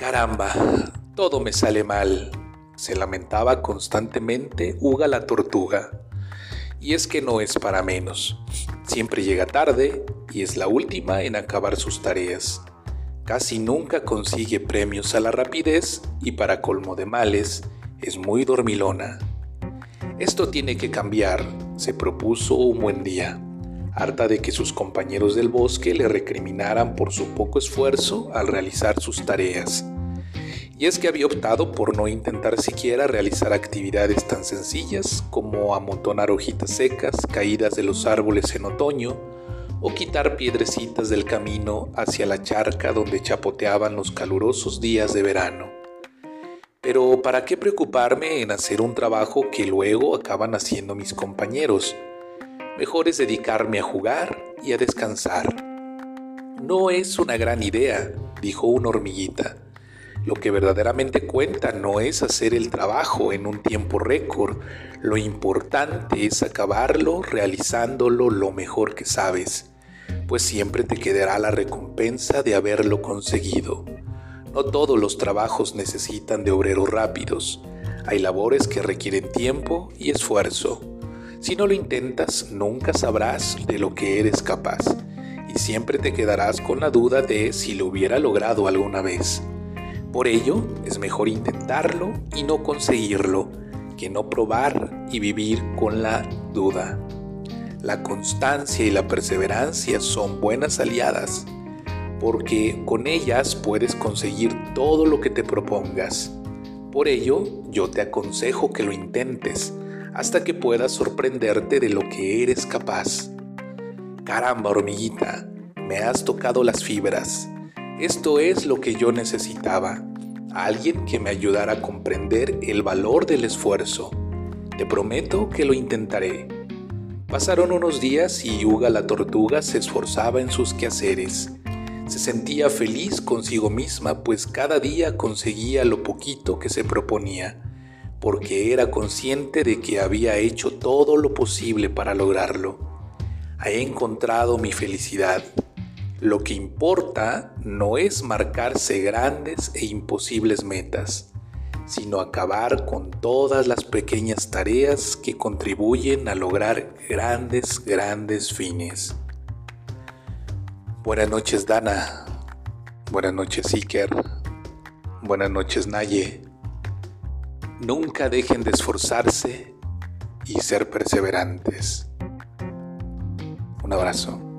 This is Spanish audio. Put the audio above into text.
Caramba, todo me sale mal, se lamentaba constantemente Uga la tortuga. Y es que no es para menos. Siempre llega tarde y es la última en acabar sus tareas. Casi nunca consigue premios a la rapidez y para colmo de males, es muy dormilona. Esto tiene que cambiar, se propuso un buen día, harta de que sus compañeros del bosque le recriminaran por su poco esfuerzo al realizar sus tareas y es que había optado por no intentar siquiera realizar actividades tan sencillas como amontonar hojitas secas caídas de los árboles en otoño o quitar piedrecitas del camino hacia la charca donde chapoteaban los calurosos días de verano. Pero ¿para qué preocuparme en hacer un trabajo que luego acaban haciendo mis compañeros? Mejor es dedicarme a jugar y a descansar. No es una gran idea, dijo una hormiguita lo que verdaderamente cuenta no es hacer el trabajo en un tiempo récord, lo importante es acabarlo realizándolo lo mejor que sabes, pues siempre te quedará la recompensa de haberlo conseguido. No todos los trabajos necesitan de obreros rápidos, hay labores que requieren tiempo y esfuerzo. Si no lo intentas, nunca sabrás de lo que eres capaz y siempre te quedarás con la duda de si lo hubiera logrado alguna vez. Por ello, es mejor intentarlo y no conseguirlo que no probar y vivir con la duda. La constancia y la perseverancia son buenas aliadas, porque con ellas puedes conseguir todo lo que te propongas. Por ello, yo te aconsejo que lo intentes hasta que puedas sorprenderte de lo que eres capaz. Caramba, hormiguita, me has tocado las fibras. Esto es lo que yo necesitaba, alguien que me ayudara a comprender el valor del esfuerzo. Te prometo que lo intentaré. Pasaron unos días y Yuga la tortuga se esforzaba en sus quehaceres. Se sentía feliz consigo misma pues cada día conseguía lo poquito que se proponía, porque era consciente de que había hecho todo lo posible para lograrlo. He encontrado mi felicidad lo que importa no es marcarse grandes e imposibles metas, sino acabar con todas las pequeñas tareas que contribuyen a lograr grandes, grandes fines. Buenas noches Dana, buenas noches Iker, buenas noches Naye. Nunca dejen de esforzarse y ser perseverantes. Un abrazo.